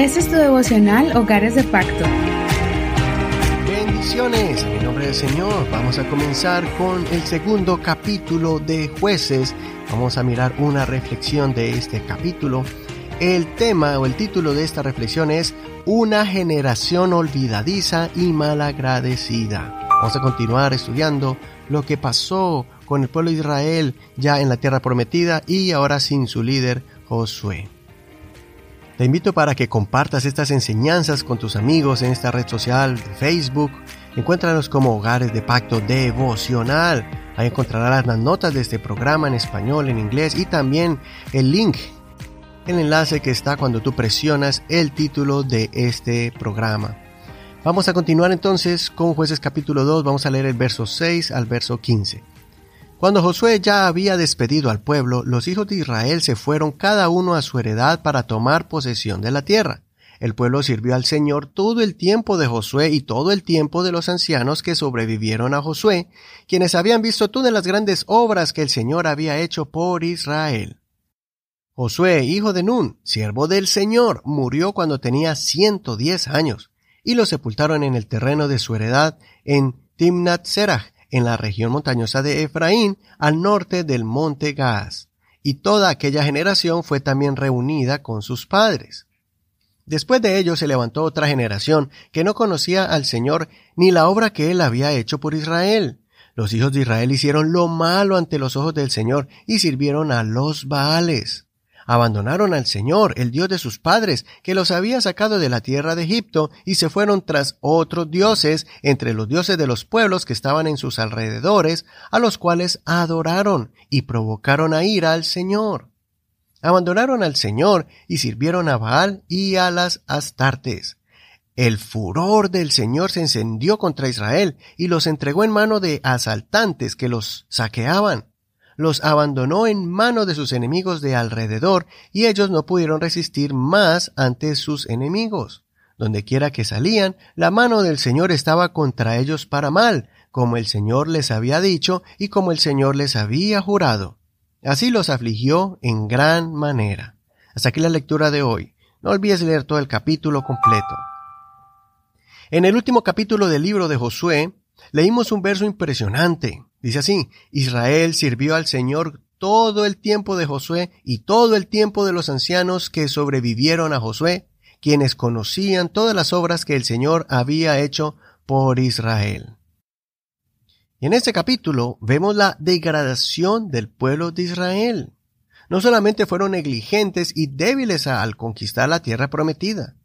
Este es tu devocional Hogares de Pacto. Bendiciones, en el nombre del Señor. Vamos a comenzar con el segundo capítulo de jueces. Vamos a mirar una reflexión de este capítulo. El tema o el título de esta reflexión es Una generación olvidadiza y malagradecida. Vamos a continuar estudiando lo que pasó con el pueblo de Israel ya en la tierra prometida y ahora sin su líder Josué. Te invito para que compartas estas enseñanzas con tus amigos en esta red social de Facebook. Encuéntranos como Hogares de Pacto Devocional. Ahí encontrarás las notas de este programa en español, en inglés y también el link, el enlace que está cuando tú presionas el título de este programa. Vamos a continuar entonces con jueces capítulo 2, vamos a leer el verso 6 al verso 15. Cuando Josué ya había despedido al pueblo, los hijos de Israel se fueron cada uno a su heredad para tomar posesión de la tierra. El pueblo sirvió al Señor todo el tiempo de Josué y todo el tiempo de los ancianos que sobrevivieron a Josué, quienes habían visto todas las grandes obras que el Señor había hecho por Israel. Josué, hijo de Nun, siervo del Señor, murió cuando tenía ciento diez años, y lo sepultaron en el terreno de su heredad en Timnat Serach, en la región montañosa de Efraín, al norte del monte Gaas, y toda aquella generación fue también reunida con sus padres. Después de ello se levantó otra generación que no conocía al Señor ni la obra que él había hecho por Israel. Los hijos de Israel hicieron lo malo ante los ojos del Señor y sirvieron a los Baales abandonaron al Señor, el Dios de sus padres, que los había sacado de la tierra de Egipto, y se fueron tras otros dioses, entre los dioses de los pueblos que estaban en sus alrededores, a los cuales adoraron y provocaron a ira al Señor. Abandonaron al Señor y sirvieron a Baal y a las Astartes. El furor del Señor se encendió contra Israel y los entregó en mano de asaltantes que los saqueaban los abandonó en mano de sus enemigos de alrededor, y ellos no pudieron resistir más ante sus enemigos. Donde quiera que salían, la mano del Señor estaba contra ellos para mal, como el Señor les había dicho y como el Señor les había jurado. Así los afligió en gran manera. Hasta aquí la lectura de hoy. No olvides leer todo el capítulo completo. En el último capítulo del libro de Josué, leímos un verso impresionante. Dice así, Israel sirvió al Señor todo el tiempo de Josué y todo el tiempo de los ancianos que sobrevivieron a Josué, quienes conocían todas las obras que el Señor había hecho por Israel. Y en este capítulo vemos la degradación del pueblo de Israel. No solamente fueron negligentes y débiles al conquistar la tierra prometida,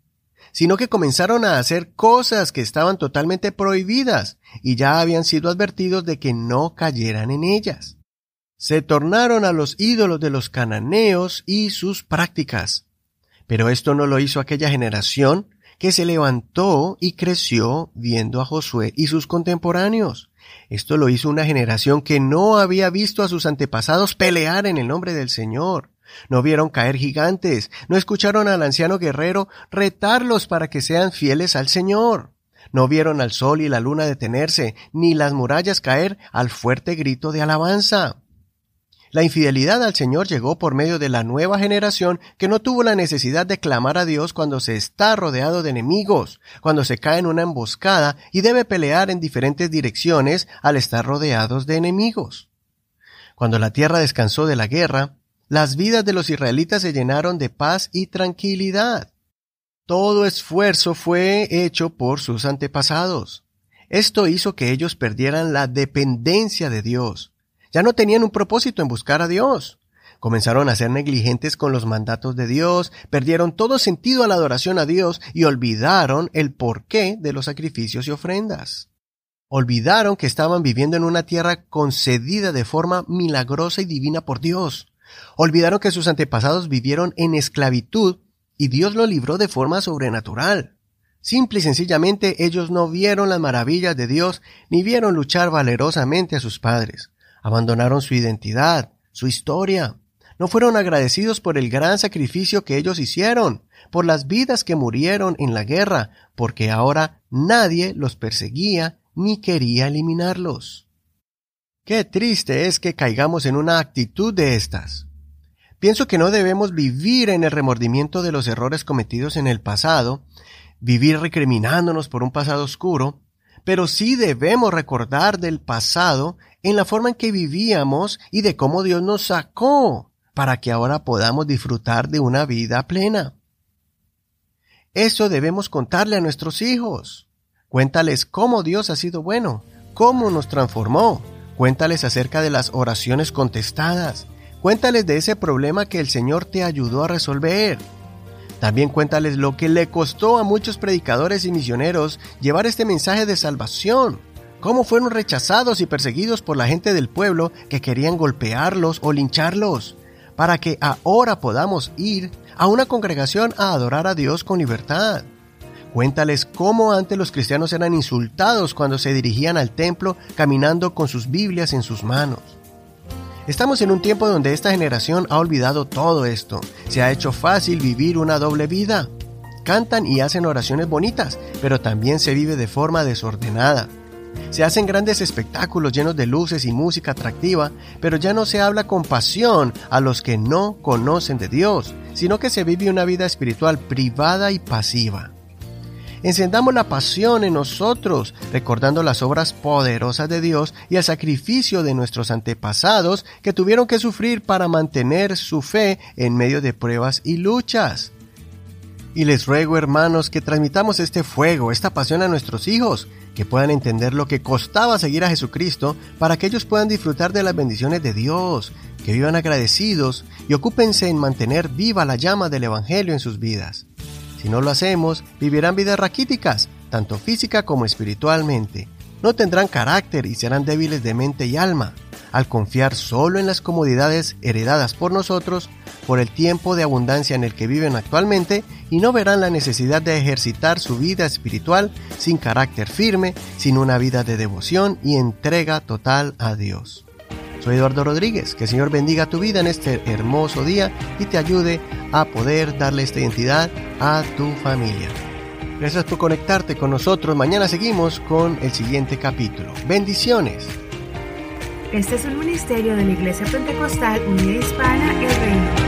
sino que comenzaron a hacer cosas que estaban totalmente prohibidas y ya habían sido advertidos de que no cayeran en ellas. Se tornaron a los ídolos de los cananeos y sus prácticas. Pero esto no lo hizo aquella generación que se levantó y creció viendo a Josué y sus contemporáneos. Esto lo hizo una generación que no había visto a sus antepasados pelear en el nombre del Señor. No vieron caer gigantes, no escucharon al anciano guerrero retarlos para que sean fieles al Señor. No vieron al sol y la luna detenerse, ni las murallas caer al fuerte grito de alabanza. La infidelidad al Señor llegó por medio de la nueva generación que no tuvo la necesidad de clamar a Dios cuando se está rodeado de enemigos, cuando se cae en una emboscada y debe pelear en diferentes direcciones al estar rodeados de enemigos. Cuando la tierra descansó de la guerra, las vidas de los israelitas se llenaron de paz y tranquilidad. Todo esfuerzo fue hecho por sus antepasados. Esto hizo que ellos perdieran la dependencia de Dios. Ya no tenían un propósito en buscar a Dios. Comenzaron a ser negligentes con los mandatos de Dios, perdieron todo sentido a la adoración a Dios y olvidaron el porqué de los sacrificios y ofrendas. Olvidaron que estaban viviendo en una tierra concedida de forma milagrosa y divina por Dios. Olvidaron que sus antepasados vivieron en esclavitud y Dios lo libró de forma sobrenatural. Simple y sencillamente ellos no vieron las maravillas de Dios ni vieron luchar valerosamente a sus padres. Abandonaron su identidad, su historia. No fueron agradecidos por el gran sacrificio que ellos hicieron, por las vidas que murieron en la guerra, porque ahora nadie los perseguía ni quería eliminarlos. Qué triste es que caigamos en una actitud de estas. Pienso que no debemos vivir en el remordimiento de los errores cometidos en el pasado, vivir recriminándonos por un pasado oscuro, pero sí debemos recordar del pasado en la forma en que vivíamos y de cómo Dios nos sacó para que ahora podamos disfrutar de una vida plena. Eso debemos contarle a nuestros hijos. Cuéntales cómo Dios ha sido bueno, cómo nos transformó. Cuéntales acerca de las oraciones contestadas. Cuéntales de ese problema que el Señor te ayudó a resolver. También cuéntales lo que le costó a muchos predicadores y misioneros llevar este mensaje de salvación, cómo fueron rechazados y perseguidos por la gente del pueblo que querían golpearlos o lincharlos, para que ahora podamos ir a una congregación a adorar a Dios con libertad. Cuéntales cómo antes los cristianos eran insultados cuando se dirigían al templo caminando con sus Biblias en sus manos. Estamos en un tiempo donde esta generación ha olvidado todo esto. Se ha hecho fácil vivir una doble vida. Cantan y hacen oraciones bonitas, pero también se vive de forma desordenada. Se hacen grandes espectáculos llenos de luces y música atractiva, pero ya no se habla con pasión a los que no conocen de Dios, sino que se vive una vida espiritual privada y pasiva. Encendamos la pasión en nosotros, recordando las obras poderosas de Dios y el sacrificio de nuestros antepasados que tuvieron que sufrir para mantener su fe en medio de pruebas y luchas. Y les ruego, hermanos, que transmitamos este fuego, esta pasión a nuestros hijos, que puedan entender lo que costaba seguir a Jesucristo para que ellos puedan disfrutar de las bendiciones de Dios, que vivan agradecidos y ocúpense en mantener viva la llama del Evangelio en sus vidas. Si no lo hacemos, vivirán vidas raquíticas, tanto física como espiritualmente. No tendrán carácter y serán débiles de mente y alma, al confiar solo en las comodidades heredadas por nosotros por el tiempo de abundancia en el que viven actualmente y no verán la necesidad de ejercitar su vida espiritual sin carácter firme, sin una vida de devoción y entrega total a Dios. Soy Eduardo Rodríguez, que el Señor bendiga tu vida en este hermoso día y te ayude a poder darle esta identidad a tu familia. Gracias por conectarte con nosotros. Mañana seguimos con el siguiente capítulo. Bendiciones. Este es un ministerio de la Iglesia Pentecostal Unida Hispana El Reino.